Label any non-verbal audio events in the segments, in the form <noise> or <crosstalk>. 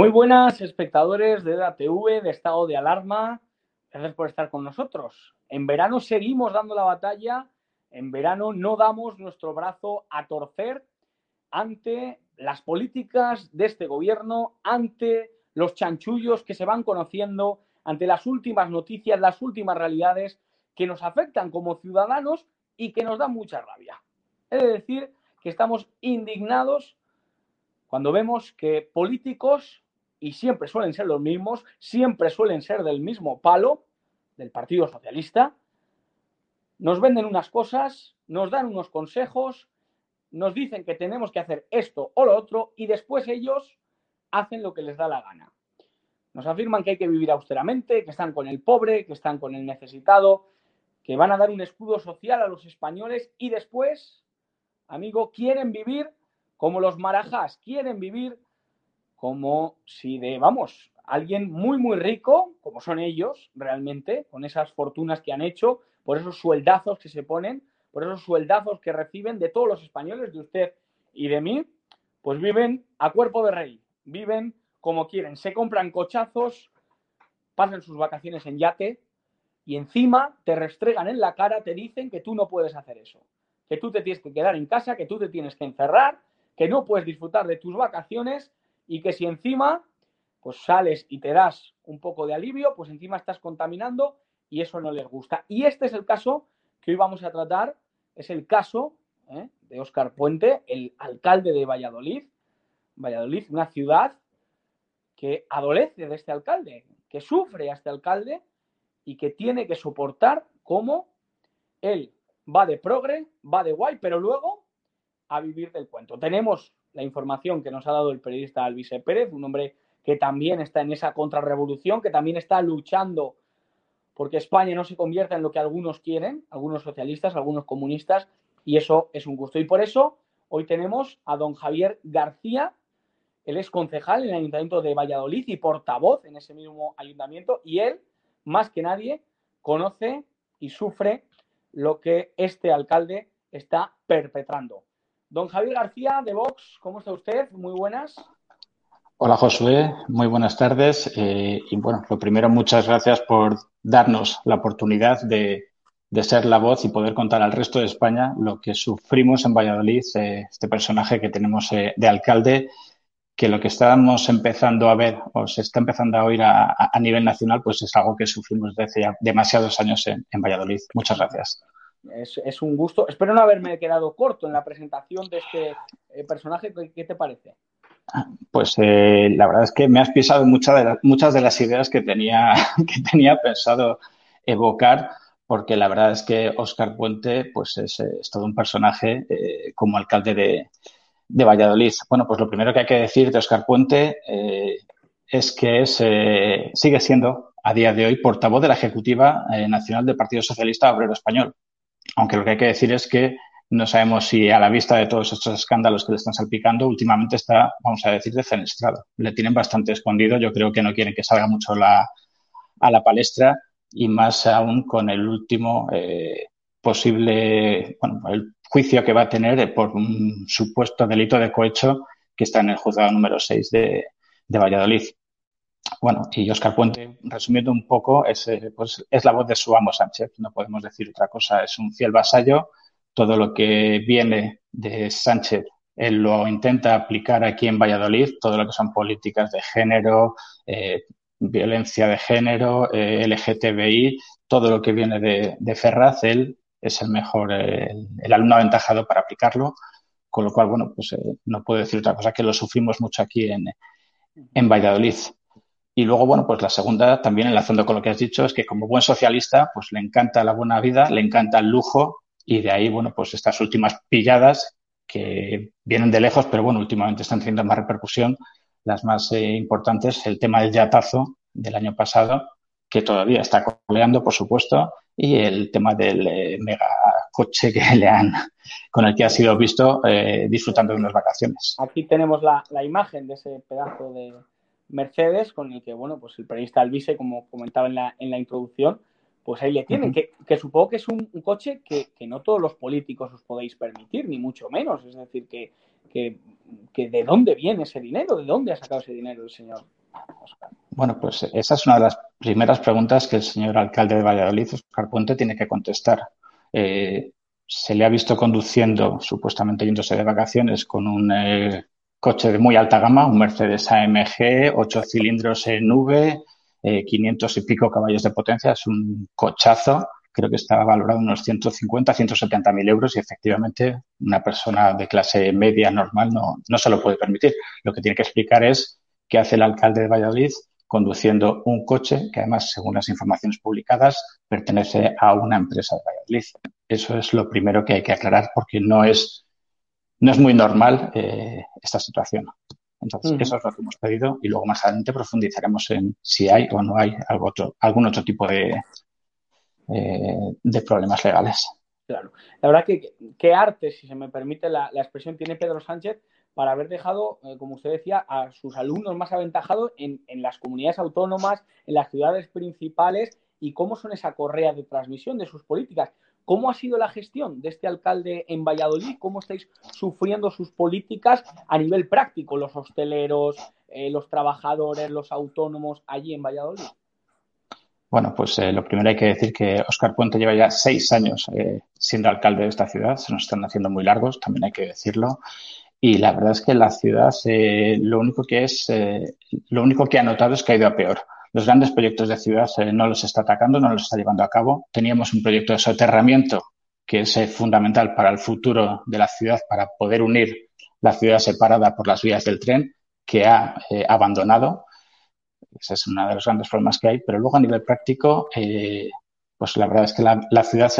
Muy buenas espectadores de TV, de Estado de Alarma. Gracias por estar con nosotros. En verano seguimos dando la batalla. En verano no damos nuestro brazo a torcer ante las políticas de este gobierno, ante los chanchullos que se van conociendo, ante las últimas noticias, las últimas realidades que nos afectan como ciudadanos y que nos dan mucha rabia. Es decir, que estamos indignados cuando vemos que políticos, y siempre suelen ser los mismos, siempre suelen ser del mismo palo, del Partido Socialista, nos venden unas cosas, nos dan unos consejos, nos dicen que tenemos que hacer esto o lo otro y después ellos hacen lo que les da la gana. Nos afirman que hay que vivir austeramente, que están con el pobre, que están con el necesitado, que van a dar un escudo social a los españoles y después, amigo, quieren vivir como los marajás quieren vivir como si de, vamos, alguien muy, muy rico, como son ellos realmente, con esas fortunas que han hecho, por esos sueldazos que se ponen, por esos sueldazos que reciben de todos los españoles, de usted y de mí, pues viven a cuerpo de rey, viven como quieren, se compran cochazos, pasan sus vacaciones en yate y encima te restregan en la cara, te dicen que tú no puedes hacer eso, que tú te tienes que quedar en casa, que tú te tienes que encerrar, que no puedes disfrutar de tus vacaciones y que si encima pues sales y te das un poco de alivio, pues encima estás contaminando y eso no les gusta. Y este es el caso que hoy vamos a tratar, es el caso ¿eh? de Óscar Puente, el alcalde de Valladolid. Valladolid, una ciudad que adolece de este alcalde, que sufre a este alcalde y que tiene que soportar cómo él va de progre, va de guay, pero luego a vivir del cuento. Tenemos la información que nos ha dado el periodista Alvise Pérez, un hombre que también está en esa contrarrevolución, que también está luchando porque España no se convierta en lo que algunos quieren, algunos socialistas, algunos comunistas, y eso es un gusto. Y por eso hoy tenemos a don Javier García, él es concejal en el Ayuntamiento de Valladolid y portavoz en ese mismo ayuntamiento, y él, más que nadie, conoce y sufre lo que este alcalde está perpetrando. Don Javier García de Vox, ¿cómo está usted? Muy buenas. Hola Josué, muy buenas tardes. Eh, y bueno, lo primero, muchas gracias por darnos la oportunidad de, ser la voz y poder contar al resto de España lo que sufrimos en Valladolid, eh, este personaje que tenemos eh, de alcalde, que lo que estamos empezando a ver o se está empezando a oír a, nivel nacional, pues es algo que sufrimos desde ya demasiados años en Valladolid. Muchas gracias. Es, un gusto. Espero no haberme quedado corto en la presentación de este eh, personaje. ¿Qué, te parece? Pues eh, la verdad es que me has pisado muchas de, muchas de las ideas que tenía, <laughs> que tenía pensado evocar, porque la verdad es que Óscar Puente pues es, todo un personaje eh, como alcalde de, de, Valladolid. Bueno, pues lo primero que hay que decir de Óscar Puente es que es, sigue siendo a día de hoy portavoz de la Ejecutiva Nacional del Partido Socialista Obrero Español. Aunque lo que hay que decir es que no sabemos si a la vista de todos estos escándalos que le están salpicando, últimamente está, vamos a decir, defenestrado. Le tienen bastante escondido. Yo creo que no quieren que salga mucho la, a la palestra y más aún con el último eh, posible, bueno, el juicio que va a tener por un supuesto delito de cohecho que está en el juzgado número 6 de, de Valladolid. Bueno, y Oscar Puente, resumiendo un poco, es, eh, pues, es la voz de su amo Sánchez, no podemos decir otra cosa, es un fiel vasallo, todo lo que viene de Sánchez, él lo intenta aplicar aquí en Valladolid, todo lo que son políticas de género, eh, violencia de género, eh, LGTBI, todo lo que viene de, Ferraz, él es el mejor, el, alumno aventajado para aplicarlo, con lo cual, bueno, pues no puedo decir otra cosa que lo sufrimos mucho aquí en, en Valladolid. Y luego, bueno, pues la segunda, también enlazando con lo que has dicho, es que como buen socialista, pues le encanta la buena vida, le encanta el lujo y de ahí, bueno, pues estas últimas pilladas que vienen de lejos, pero bueno, últimamente están teniendo más repercusión. Las más eh, importantes, el tema del yatazo del año pasado, que todavía está coleando, por supuesto, y el tema del eh, mega coche que <laughs> le han, con el que ha sido visto eh, disfrutando de unas vacaciones. Aquí tenemos la, la imagen de ese pedazo de, Mercedes, con el que, bueno, pues el periodista Alvise, como comentaba en la, en la introducción, pues ahí le tienen, que, supongo que es un, coche que, no todos los políticos os podéis permitir, ni mucho menos. Es decir, que, que, de dónde viene ese dinero, de dónde ha sacado ese dinero el señor Oscar. Bueno, pues esa es una de las primeras preguntas que el señor alcalde de Valladolid, Oscar Puente, tiene que contestar. Eh, se le ha visto conduciendo, supuestamente yéndose de vacaciones, con un eh, coche de muy alta gama, un Mercedes AMG, ocho cilindros en V, 500 y pico caballos de potencia. Es un cochazo. Creo que estaba valorado unos 150, 170 mil euros y efectivamente una persona de clase media normal no, no se lo puede permitir. Lo que tiene que explicar es qué hace el alcalde de Valladolid conduciendo un coche que además, según las informaciones publicadas, pertenece a una empresa de Valladolid. Eso es lo primero que hay que aclarar porque no es, no es muy normal eh, esta situación. Entonces, eso es lo que hemos pedido y luego más adelante profundizaremos en si hay o no hay algo otro, algún otro tipo de, eh, de problemas legales. Claro. La verdad que qué arte, si se me permite la, expresión, tiene Pedro Sánchez para haber dejado, eh, como usted decía, a sus alumnos más aventajados en, en, las comunidades autónomas, en las ciudades principales y cómo son esa correa de transmisión de sus políticas. ¿Cómo ha sido la gestión de este alcalde en Valladolid? ¿Cómo estáis sufriendo sus políticas a nivel práctico, los hosteleros, eh, los trabajadores, los autónomos allí en Valladolid? Bueno, pues eh, lo primero hay que decir que Óscar Puente lleva ya seis años eh, siendo alcalde de esta ciudad. Se nos están haciendo muy largos, también hay que decirlo. Y la verdad es que la ciudad lo único que es, lo único que ha notado es que ha ido a peor los grandes proyectos de ciudad eh, no los está atacando, no los está llevando a cabo. Teníamos un proyecto de soterramiento que es eh, fundamental para el futuro de la ciudad, para poder unir la ciudad separada por las vías del tren, que ha eh, abandonado. Ese es uno de los grandes problemas que hay. Pero luego a nivel práctico, pues la verdad es que la, ciudad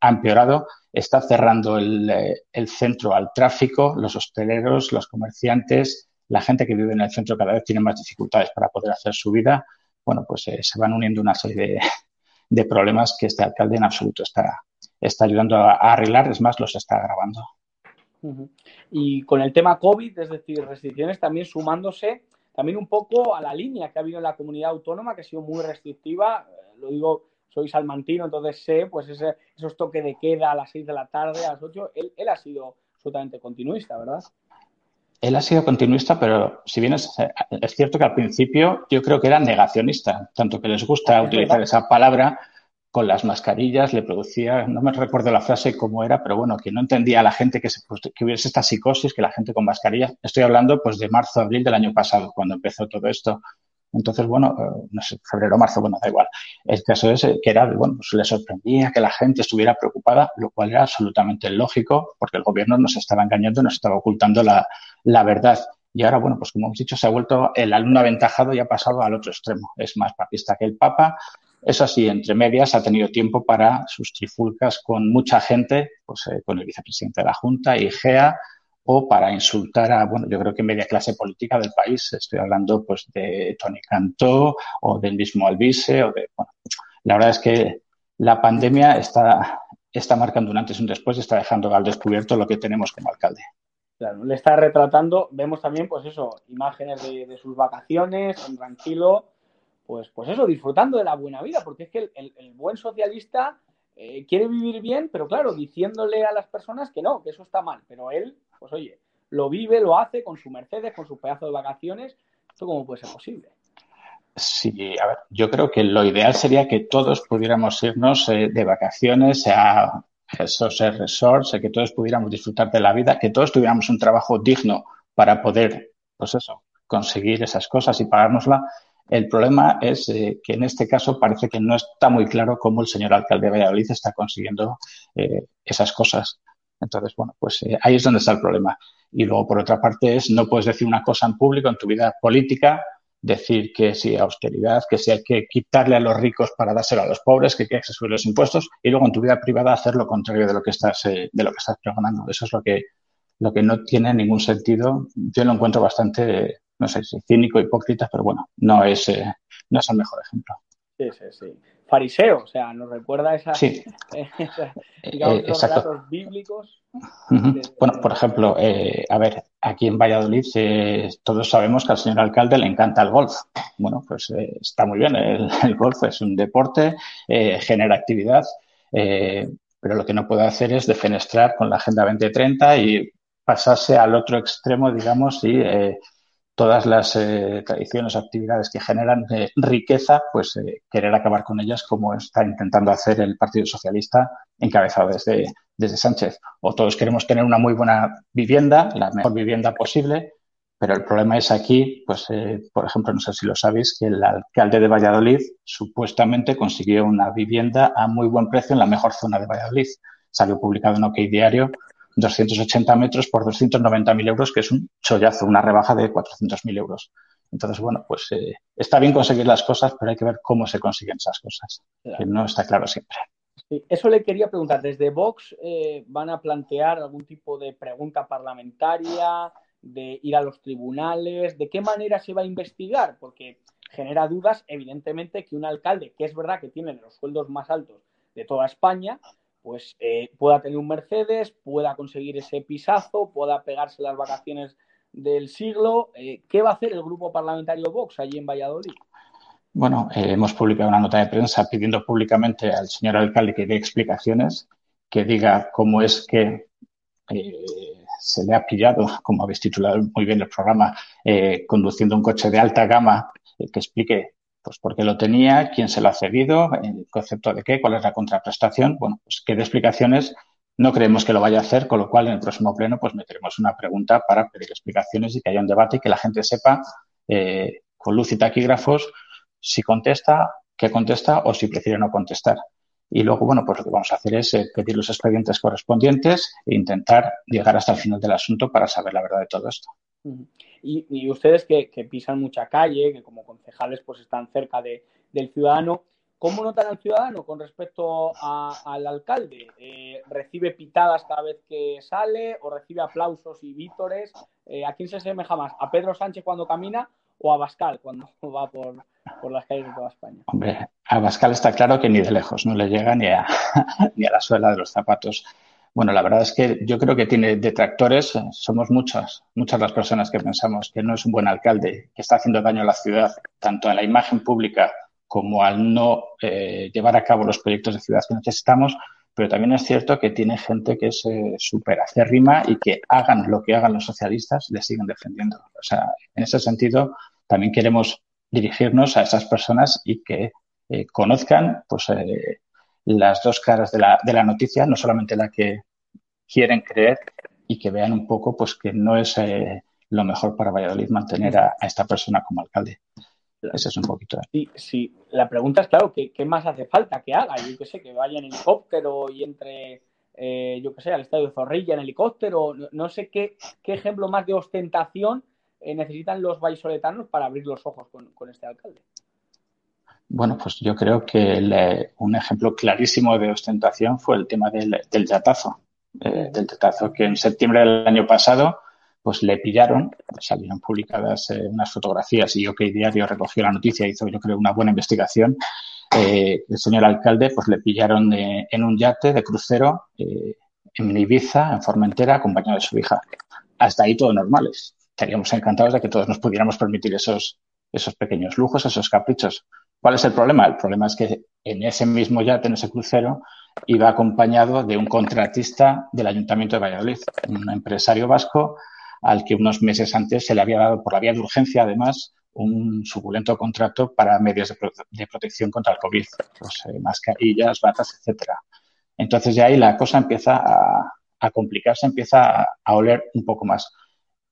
ha empeorado. Está cerrando el, el centro al tráfico, los hosteleros, los comerciantes, la gente que vive en el centro cada vez tiene más dificultades para poder hacer su vida, bueno, pues eh, se van uniendo una serie de, <laughs> problemas que este alcalde en absoluto está, está ayudando a, arreglar, es más, los está agravando. Y con el tema COVID, es decir, restricciones también sumándose también un poco a la línea que ha habido en la comunidad autónoma, que ha sido muy restrictiva, eh, lo digo, soy salmantino, entonces sé, pues ese, esos toques de queda a las 6 de la tarde, a las 8, él, él ha sido absolutamente continuista, ¿verdad? Él ha sido continuista, pero si bien es, cierto que al principio yo creo que era negacionista, tanto que les gusta utilizar esa palabra con las mascarillas, le producía, no me recuerdo la frase cómo era, pero bueno, que no entendía a la gente que, se, que hubiese esta psicosis, que la gente con mascarillas, estoy hablando pues de marzo, abril del año pasado, cuando empezó todo esto. Entonces, bueno, eh, no sé, febrero, marzo, bueno, da igual. El caso es que era, bueno, pues le sorprendía que la gente estuviera preocupada, lo cual era absolutamente lógico, porque el gobierno nos estaba engañando, nos estaba ocultando la, la verdad. Y ahora, bueno, pues como hemos dicho, se ha vuelto el alumno aventajado y ha pasado al otro extremo. Es más papista que el Papa. Eso sí, entre medias ha tenido tiempo para sus trifulcas con mucha gente, pues eh, con el vicepresidente de la Junta, IGEA, o para insultar a, bueno, yo creo que media clase política del país. Estoy hablando pues de Tony Cantó o del mismo Albise o de, bueno, la verdad es que la pandemia está, está marcando un antes y un después está dejando al descubierto lo que tenemos como alcalde. Claro, le está retratando, vemos también, pues eso, imágenes de, sus vacaciones, tranquilo, pues, pues eso, disfrutando de la buena vida, porque es que el buen socialista eh, quiere vivir bien, pero claro, diciéndole a las personas que no, que eso está mal. Pero él, pues oye, lo vive, lo hace con su Mercedes, con su pedazo de vacaciones. ¿Esto cómo puede ser posible? Sí, a ver, yo creo que lo ideal sería que todos pudiéramos irnos eh, de vacaciones a esos resorts, que todos pudiéramos disfrutar de la vida, que todos tuviéramos un trabajo digno para poder, pues eso, conseguir esas cosas y pagárnosla el problema es eh, que en este caso parece que no está muy claro cómo el señor alcalde de Valladolid está consiguiendo eh, esas cosas. Entonces, bueno, pues eh, ahí es donde está el problema. Y luego, por otra parte, es no puedes decir una cosa en público, en tu vida política, decir que si austeridad, que si hay que quitarle a los ricos para dárselo a los pobres, que hay que subir los impuestos, y luego en tu vida privada hacer lo contrario de lo que estás, de lo que estás pregonando. Eso es lo que, lo que no tiene ningún sentido. Yo lo encuentro bastante no sé si cínico, hipócrita, pero bueno, no es, eh, no es el mejor ejemplo. Sí, sí, sí. O sea, nos recuerda esa, sí. <laughs> digamos, eh, los relatos bíblicos. Bueno, por ejemplo, eh, a ver, aquí en Valladolid eh, todos sabemos que al señor alcalde le encanta el golf. Bueno, pues está muy bien, el, <laughs> el, golf es un deporte, genera actividad, pero lo que no puede hacer es defenestrar con la Agenda 2030 y pasarse al otro extremo, digamos, y todas las eh, tradiciones actividades que generan eh, riqueza, pues eh, querer acabar con ellas como está intentando hacer el Partido Socialista encabezado desde, desde Sánchez. O todos queremos tener una muy buena vivienda, la mejor vivienda posible, pero el problema es aquí, pues, por ejemplo, no sé si lo sabéis, que el alcalde de Valladolid supuestamente consiguió una vivienda a muy buen precio en la mejor zona de Valladolid. Salió publicado en OK Diario 280 metros por 290.000 euros, que es un chollazo, una rebaja de 400.000 euros. Entonces, bueno, pues eh, está bien conseguir las cosas, pero hay que ver cómo se consiguen esas cosas, que no está claro siempre. eso le quería preguntar. ¿Desde Vox eh, van a plantear algún tipo de pregunta parlamentaria, de ir a los tribunales? ¿De qué manera se va a investigar? Porque genera dudas, evidentemente, que un alcalde, que es verdad que tiene los sueldos más altos de toda España, pues eh, pueda tener un Mercedes, pueda conseguir ese pisazo, pueda pegarse las vacaciones del siglo. Eh, ¿Qué va a hacer el grupo parlamentario Vox allí en Valladolid? Bueno, eh, hemos publicado una nota de prensa pidiendo públicamente al señor alcalde que dé explicaciones, que diga cómo es que se le ha pillado, como habéis titulado muy bien el programa, conduciendo un coche de alta gama, que explique pues porque lo tenía, quién se lo ha cedido, el concepto de qué, cuál es la contraprestación. Bueno, pues qué de explicaciones no creemos que lo vaya a hacer, con lo cual en el próximo pleno pues meteremos una pregunta para pedir explicaciones y que haya un debate y que la gente sepa eh, con luz y taquígrafos si contesta, qué contesta o si prefiere no contestar. Y luego, bueno, pues lo que vamos a hacer es eh, pedir los expedientes correspondientes e intentar llegar hasta el final del asunto para saber la verdad de todo esto. Y, ustedes que, pisan mucha calle, que como concejales pues están cerca de, del ciudadano, ¿cómo notan al ciudadano con respecto al alcalde? Eh, ¿Recibe pitadas cada vez que sale o recibe aplausos y vítores? Eh, ¿A quién se asemeja más? ¿A Pedro Sánchez cuando camina o a Bascal cuando <laughs> va por, por las calles de toda España? Hombre, a Bascal está claro que ni de lejos, no le llega ni a, <laughs> ni a la suela de los zapatos. Bueno, la verdad es que yo creo que tiene detractores. Somos muchas, muchas las personas que pensamos que no es un buen alcalde, que está haciendo daño a la ciudad, tanto a la imagen pública como al no eh, llevar a cabo los proyectos de ciudad que necesitamos. Pero también es cierto que tiene gente que es eh, súper acérrima y que hagan lo que hagan los socialistas, le siguen defendiendo. O sea, en ese sentido, también queremos dirigirnos a esas personas y que eh, conozcan pues, eh, las dos caras de la, de la noticia, no solamente la que quieren creer y que vean un poco pues que no es eh, lo mejor para Valladolid mantener a, esta persona como alcalde. Ese es un poquito. ¿eh? Sí, sí. La pregunta es, claro, ¿qué, qué más hace falta que haga? Yo qué sé, que vaya en helicóptero y entre, eh, yo qué sé, al estadio de Zorrilla en helicóptero. No, sé qué, qué, ejemplo más de ostentación necesitan los vallisoletanos para abrir los ojos con, con este alcalde. Bueno, pues yo creo que un ejemplo clarísimo de ostentación fue el tema del, yatazo. Eh, del yatazo que en septiembre del año pasado pues le pillaron, salieron publicadas eh, unas fotografías y OK Diario recogió la noticia, hizo yo creo una buena investigación. Eh, el señor alcalde pues le pillaron en un yate de crucero en Ibiza, en Formentera, acompañado de su hija. Hasta ahí todo normal. Estaríamos encantados de que todos nos pudiéramos permitir esos, esos pequeños lujos, esos caprichos. ¿Cuál es el problema? El problema es que en ese mismo yate, en ese crucero, iba acompañado de un contratista del Ayuntamiento de Valladolid, un empresario vasco al que unos meses antes se le había dado por la vía de urgencia, además, un suculento contrato para medios de, protección contra el COVID, pues, eh, mascarillas, batas, etcétera. Entonces ya ahí la cosa empieza a, complicarse, empieza a, oler un poco más.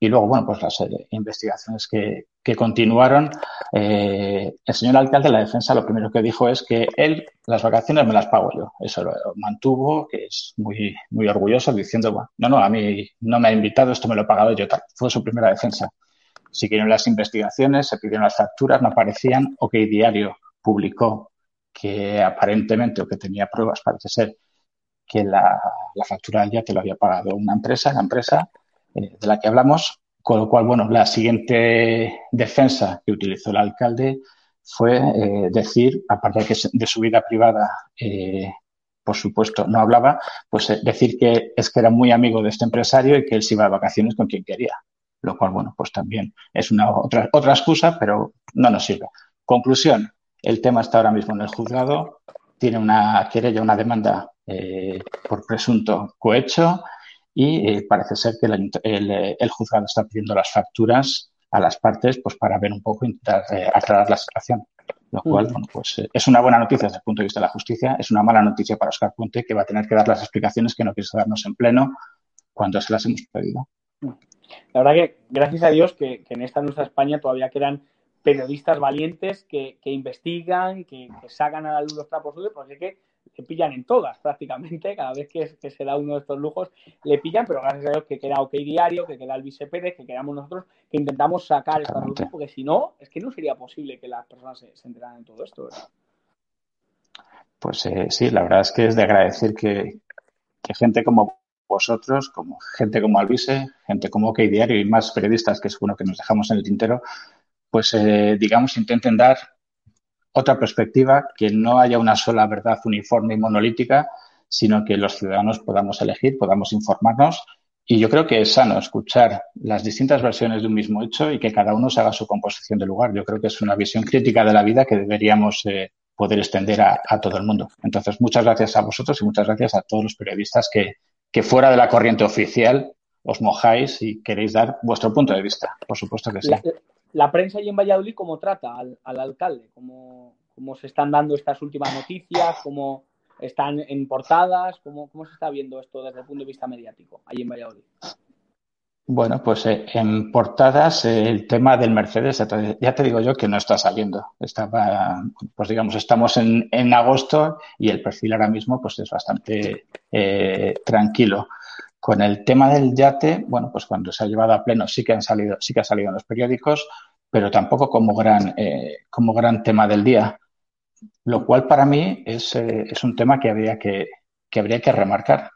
Y luego, bueno, pues las eh, investigaciones que, que continuaron. Eh, el señor alcalde de la defensa lo primero que dijo es que él las vacaciones me las pago yo. Eso lo mantuvo, que es muy, muy orgulloso, diciendo, bueno, no, no, a mí no me ha invitado, esto me lo he pagado yo tal. Fue su primera defensa. Siguieron las investigaciones, se pidieron las facturas, no aparecían. OK Diario publicó que aparentemente, o que tenía pruebas, parece ser, que la, la factura ya te lo había pagado una empresa, la empresa eh, de la que hablamos, con lo cual, bueno, la siguiente defensa que utilizó el alcalde fue eh, decir, aparte de, que de su vida privada, eh, por supuesto, no hablaba, pues decir que es que era muy amigo de este empresario y que él se iba de vacaciones con quien quería. Lo cual, bueno, pues también es una otra, otra excusa, pero no nos sirve. Conclusión, el tema está ahora mismo en el juzgado, tiene una querella, una demanda por presunto cohecho y parece ser que el, el, juzgado está pidiendo las facturas a las partes pues para ver un poco, intentar eh, aclarar la situación. Lo cual, bueno, pues eh, es una buena noticia desde el punto de vista de la justicia, es una mala noticia para Oscar Puente que va a tener que dar las explicaciones que no quiso darnos en pleno cuando se las hemos pedido. La verdad que gracias a Dios que, en esta nuestra España todavía quedan periodistas valientes que, investigan, que, sacan a la luz los trapos sucios, porque que le pillan en todas prácticamente, cada vez que, se da uno de estos lujos le pillan, pero gracias a Dios que queda OK Diario, que queda el Vice Pérez, que quedamos nosotros, que intentamos sacar esta luz, porque si no, es que no sería posible que las personas se, enteraran en todo esto, ¿verdad? Pues eh, sí, la verdad es que es de agradecer que, gente como vosotros, como gente como Alvise, gente como OK Diario y más periodistas que es uno que nos dejamos en el tintero, pues eh, digamos intenten dar otra perspectiva, que no haya una sola verdad uniforme y monolítica, sino que los ciudadanos podamos elegir, podamos informarnos. Y yo creo que es sano escuchar las distintas versiones de un mismo hecho y que cada uno se haga su composición de lugar. Yo creo que es una visión crítica de la vida que deberíamos eh, poder extender a, todo el mundo. Entonces, muchas gracias a vosotros y muchas gracias a todos los periodistas que, que fuera de la corriente oficial os mojáis y queréis dar vuestro punto de vista. Por supuesto que sí la prensa ahí en Valladolid cómo trata al, alcalde, ¿Cómo, cómo, se están dando estas últimas noticias, cómo están en portadas, cómo, cómo se está viendo esto desde el punto de vista mediático ahí en Valladolid. Bueno, pues eh, en portadas eh, el tema del Mercedes, ya te digo yo que no está saliendo. Estaba, pues digamos, estamos en, en agosto y el perfil ahora mismo pues es bastante eh, tranquilo. Con el tema del yate, bueno, pues cuando se ha llevado a pleno sí que han salido, sí que ha salido en los periódicos, pero tampoco como gran, eh, como gran tema del día. Lo cual para mí es, eh, es un tema que habría que, que habría que remarcar,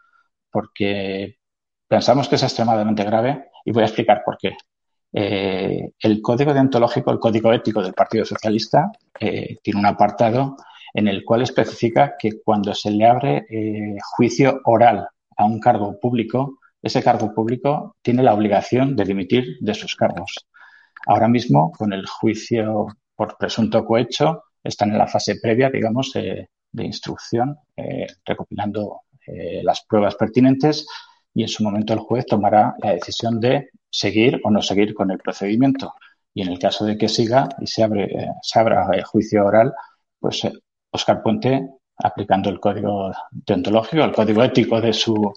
porque pensamos que es extremadamente grave y voy a explicar por qué. Eh, el código deontológico, el código ético del Partido Socialista, tiene un apartado en el cual especifica que cuando se le abre juicio oral a un cargo público, ese cargo público tiene la obligación de dimitir de sus cargos. Ahora mismo, con el juicio por presunto cohecho, están en la fase previa, digamos, de instrucción, eh, recopilando eh, las pruebas pertinentes y en su momento el juez tomará la decisión de seguir o no seguir con el procedimiento. Y en el caso de que siga y se, abre, eh, se abra el juicio oral, pues Oscar Puente aplicando el código deontológico, el código ético de su,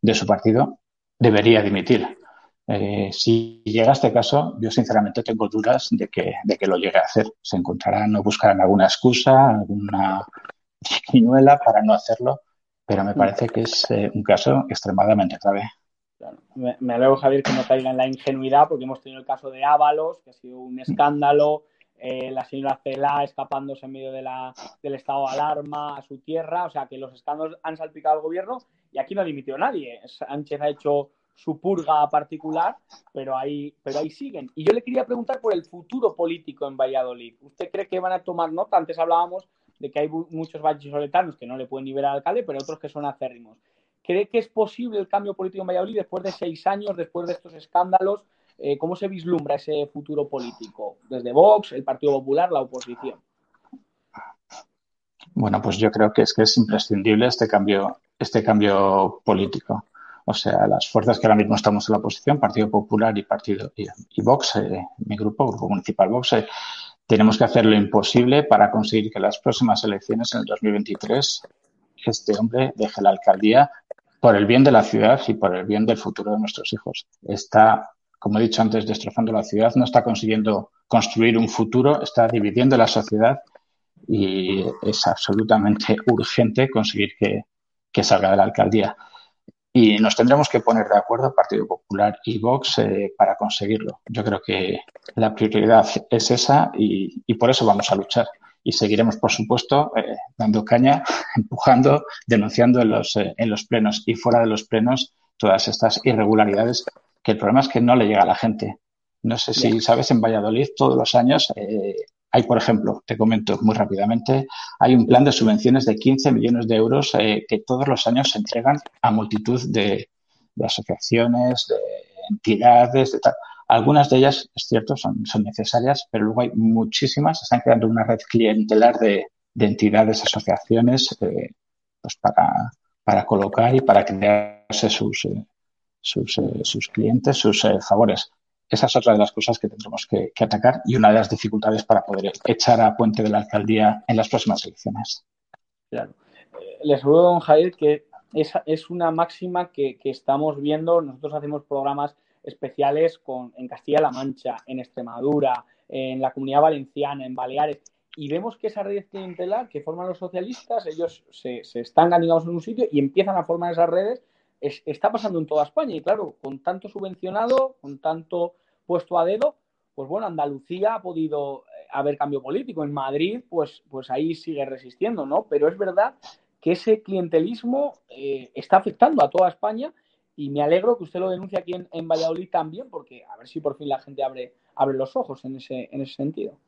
de su partido, debería dimitir. Eh, si llega a este caso, yo sinceramente tengo dudas de que, de que lo llegue a hacer. Se encontrarán o buscarán alguna excusa, alguna chiquiñuela para no hacerlo, pero me parece que es eh, un caso extremadamente grave. Me, alegro, Javier, que no caiga en la ingenuidad, porque hemos tenido el caso de Ábalos, que ha sido un escándalo. Eh, la señora Cela escapándose en medio del estado de alarma a su tierra, o sea que los escándalos han salpicado al gobierno y aquí no ha dimitido nadie. Sánchez ha hecho su purga particular, pero ahí, pero ahí siguen. Y yo le quería preguntar por el futuro político en Valladolid. ¿Usted cree que van a tomar nota? Antes hablábamos de que hay muchos vallisoletanos que no le pueden ver al alcalde, pero otros que son acérrimos. ¿Cree que es posible el cambio político en Valladolid después de seis años, después de estos escándalos? Eh, ¿Cómo se vislumbra ese futuro político? Desde Vox, el Partido Popular, la oposición. Bueno, pues yo creo que es que es imprescindible este cambio, este cambio político. O sea, las fuerzas que ahora mismo estamos en la oposición, Partido Popular y Partido y, Vox, eh, mi grupo, Grupo Municipal Vox, eh, tenemos que hacer lo imposible para conseguir que las próximas elecciones en el 2023 este hombre deje la alcaldía por el bien de la ciudad y por el bien del futuro de nuestros hijos. Está como he dicho antes, destrozando la ciudad, no está consiguiendo construir un futuro, está dividiendo la sociedad y es absolutamente urgente conseguir que, salga de la alcaldía. Y nos tendremos que poner de acuerdo, Partido Popular y Vox, eh, para conseguirlo. Yo creo que la prioridad es esa y, por eso vamos a luchar. Y seguiremos, por supuesto, eh, dando caña, <laughs> empujando, denunciando en los, eh, en los plenos y fuera de los plenos todas estas irregularidades que el problema es que no le llega a la gente. No sé si sabes, en Valladolid todos los años eh, Hay, por ejemplo, te comento muy rápidamente, hay un plan de subvenciones de 15 millones de euros eh, que todos los años se entregan a multitud de, asociaciones, de entidades, de tal. Algunas de ellas, es cierto, son, son necesarias, pero luego hay muchísimas. Están creando una red clientelar de, entidades, asociaciones, eh, pues para, para colocar y para crearse sus, eh, sus, sus clientes, sus favores. Esa es otra de las cosas que tendremos que, atacar y una de las dificultades para poder echar a Puente de la Alcaldía en las próximas elecciones. Claro. Eh, les ruego, don Jair, que esa es una máxima que, estamos viendo. Nosotros hacemos programas especiales con, en Castilla-La Mancha, en Extremadura, en la Comunidad Valenciana, en Baleares, y vemos que esa red clientelar que forman los socialistas, ellos se, se están en un sitio y empiezan a formar esas redes está pasando en toda España y claro, con tanto subvencionado, con tanto puesto a dedo, pues bueno, Andalucía ha podido eh, haber cambio político. En Madrid, pues, pues ahí sigue resistiendo, ¿no? Pero es verdad que ese clientelismo eh, está afectando a toda España y me alegro que usted lo denuncie aquí en, en, Valladolid también, porque a ver si por fin la gente abre, abre los ojos en ese, en ese sentido.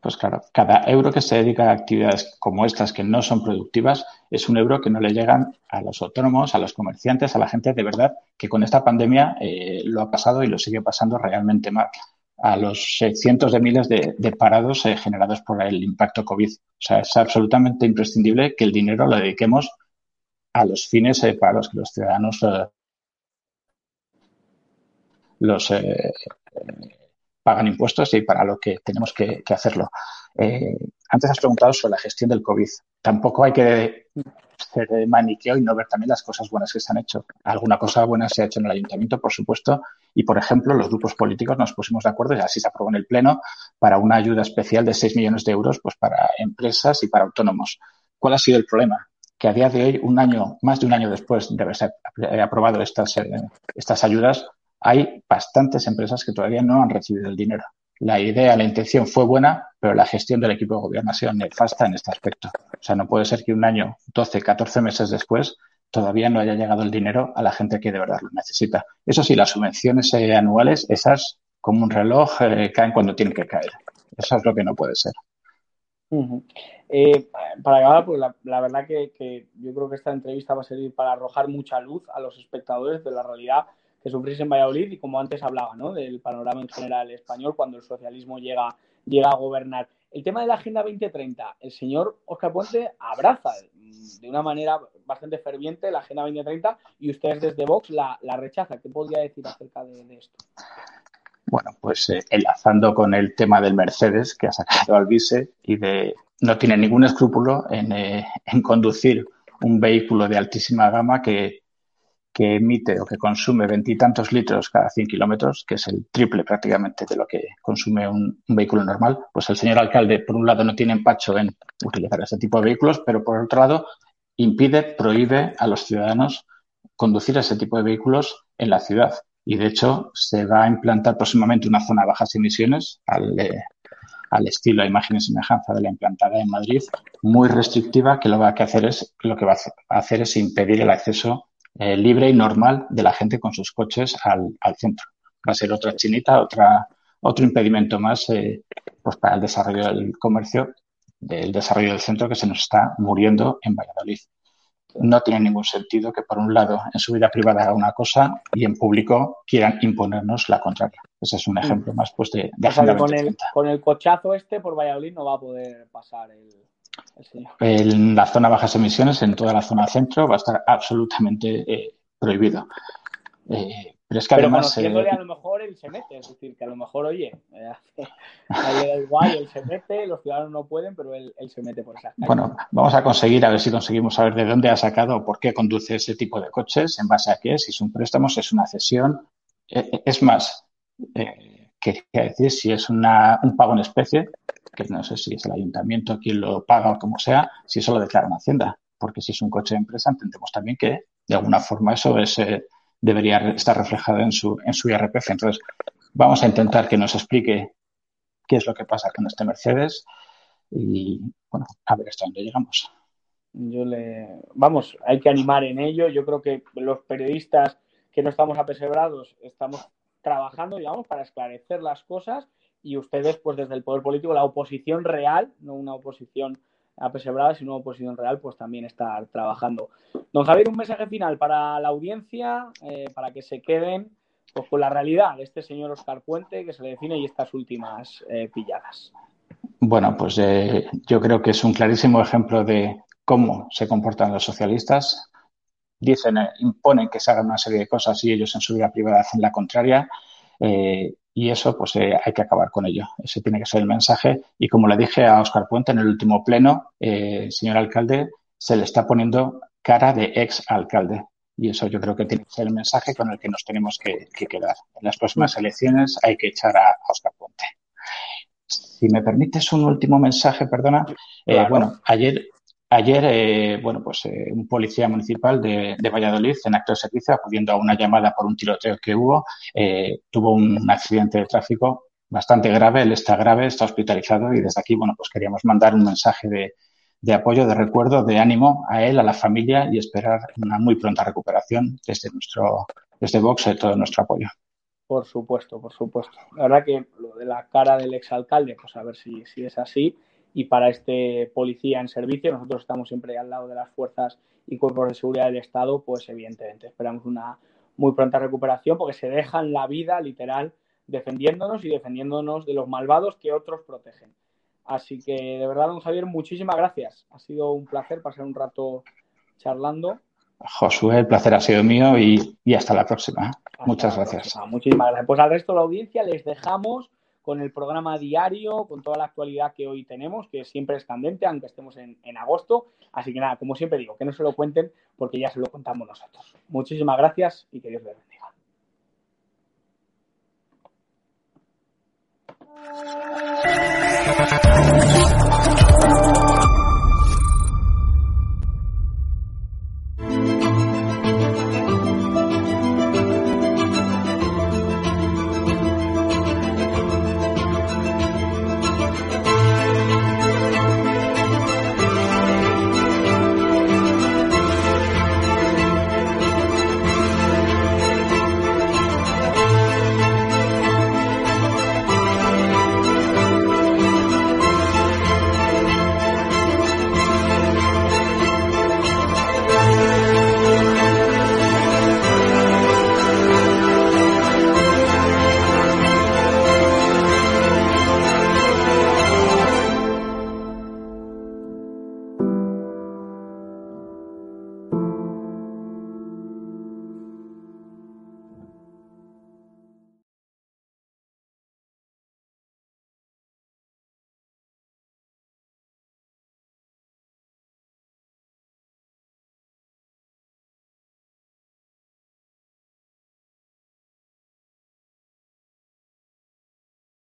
Pues claro, cada euro que se dedica a actividades como estas que no son productivas es un euro que no le llegan a los autónomos, a los comerciantes, a la gente de verdad que con esta pandemia eh, lo ha pasado y lo sigue pasando realmente mal. A los cientos de miles de, parados eh, generados por el impacto COVID. O sea, es absolutamente imprescindible que el dinero lo dediquemos a los fines eh, para los que los ciudadanos pagan impuestos y para lo que tenemos que, hacerlo. Eh, antes has preguntado sobre la gestión del COVID. Tampoco hay que ser maniqueo y no ver también las cosas buenas que se han hecho. Alguna cosa buena se ha hecho en el ayuntamiento, por supuesto, y por ejemplo, los grupos políticos nos pusimos de acuerdo y así se aprobó en el Pleno para una ayuda especial de 6 millones de euros pues, para empresas y para autónomos. ¿Cuál ha sido el problema? Que a día de hoy, un año, más de un año después de haberse aprobado estas, eh, estas ayudas, hay bastantes empresas que todavía no han recibido el dinero. La idea, la intención fue buena, pero la gestión del equipo de gobierno ha sido nefasta en este aspecto. O sea, no puede ser que un año, 12, 14 meses después, todavía no haya llegado el dinero a la gente que de verdad lo necesita. Eso sí, las subvenciones eh, anuales, esas como un reloj, eh, caen cuando tienen que caer. Eso es lo que no puede ser. Eh, para acabar, pues la, verdad que, que, yo creo que esta entrevista va a servir para arrojar mucha luz a los espectadores de la realidad que sufrís en Valladolid y como antes hablaba, ¿no? Del panorama en general español cuando el socialismo llega, llega a gobernar. El tema de la Agenda 2030, el señor Oscar Puente abraza de una manera bastante ferviente la Agenda 2030 y ustedes desde Vox la, la rechaza. ¿Qué podría decir acerca de, esto? Bueno, pues eh, enlazando con el tema del Mercedes que ha sacado al vice y de no tiene ningún escrúpulo en, eh, en conducir un vehículo de altísima gama que que emite o que consume veintitantos litros cada 100 kilómetros, que es el triple prácticamente de lo que consume un, vehículo normal, pues el señor alcalde, por un lado, no tiene empacho en utilizar este tipo de vehículos, pero por otro lado, impide, prohíbe a los ciudadanos conducir ese tipo de vehículos en la ciudad. Y de hecho, se va a implantar próximamente una zona de bajas emisiones al, eh, al estilo a imagen y semejanza de la implantada en Madrid, muy restrictiva, que lo, va a hacer es, lo que va a hacer es impedir el acceso eh, libre y normal de la gente con sus coches al, centro. Va a ser otra chinita, otra, otro impedimento más eh, pues para el desarrollo del comercio, del desarrollo del centro que se nos está muriendo en Valladolid. No tiene ningún sentido que, por un lado, en su vida privada haga una cosa y en público quieran imponernos la contraria. Ese es un mm. ejemplo más pues, de, de con, el, con el cochazo este por Valladolid no va a poder pasar el, en la zona bajas emisiones, en toda la zona centro, va a estar absolutamente eh, prohibido. Eh, pero es que además. Eh, a lo mejor él se mete, es decir, que a lo mejor, oye, a él da igual, él se mete, los ciudadanos no pueden, pero él, se mete por esa Bueno, vamos a conseguir, a ver si conseguimos saber de dónde ha sacado o por qué conduce ese tipo de coches, en base a qué, si es un préstamo, si es una cesión. es más, quería decir, si es una, un pago en especie, que no sé si es el ayuntamiento quien lo paga o como sea, si eso lo declara en Hacienda. Porque si es un coche de empresa, entendemos también que de alguna forma eso es, eh, debería estar reflejado en su, en su IRPF. Entonces, vamos a intentar que nos explique qué es lo que pasa con este Mercedes y, bueno, a ver hasta dónde llegamos. Yo le. Vamos, hay que animar en ello. Yo creo que los periodistas que no estamos apesebrados estamos trabajando, digamos, para esclarecer las cosas y ustedes, pues desde el poder político, la oposición real, no una oposición apesebrada, sino una oposición real, pues también estar trabajando. Don Javier, un mensaje final para la audiencia, eh, para que se queden pues, con la realidad de este señor Oscar Puente que se le define y estas últimas eh, pilladas. Bueno, pues eh, yo creo que es un clarísimo ejemplo de cómo se comportan los socialistas. Dicen, imponen que se hagan una serie de cosas y ellos en su vida privada hacen la contraria. Eh, y eso, pues eh, hay que acabar con ello. Ese tiene que ser el mensaje. Y como le dije a Oscar Puente en el último pleno, eh, señor alcalde, se le está poniendo cara de ex alcalde. Y eso yo creo que tiene que ser el mensaje con el que nos tenemos que, quedar. En las próximas elecciones hay que echar a, Oscar Puente. Si me permites un último mensaje, perdona. Eh, bueno, ayer Ayer, eh, bueno, pues eh, un policía municipal de, Valladolid, en acto de servicio, acudiendo a una llamada por un tiroteo que hubo, eh, tuvo un accidente de tráfico bastante grave. Él está grave, está hospitalizado y desde aquí, bueno, pues queríamos mandar un mensaje de, de apoyo, de recuerdo, de ánimo a él, a la familia y esperar una muy pronta recuperación desde nuestro, desde Vox, todo nuestro apoyo. Por supuesto, por supuesto. La verdad que lo de la cara del exalcalde, pues a ver si, si es así y para este policía en servicio. Nosotros estamos siempre al lado de las fuerzas y cuerpos de seguridad del Estado, pues evidentemente esperamos una muy pronta recuperación porque se dejan la vida literal defendiéndonos y defendiéndonos de los malvados que otros protegen. Así que de verdad, don Javier, muchísimas gracias. Ha sido un placer pasar un rato charlando. Josué, el placer ha sido mío y, hasta la próxima. Muchas gracias. Muchísimas gracias. Pues al resto de la audiencia les dejamos con el programa diario, con toda la actualidad que hoy tenemos, que siempre es candente, aunque estemos en, agosto. Así que nada, como siempre digo, que no se lo cuenten porque ya se lo contamos nosotros. Muchísimas gracias y que Dios les bendiga.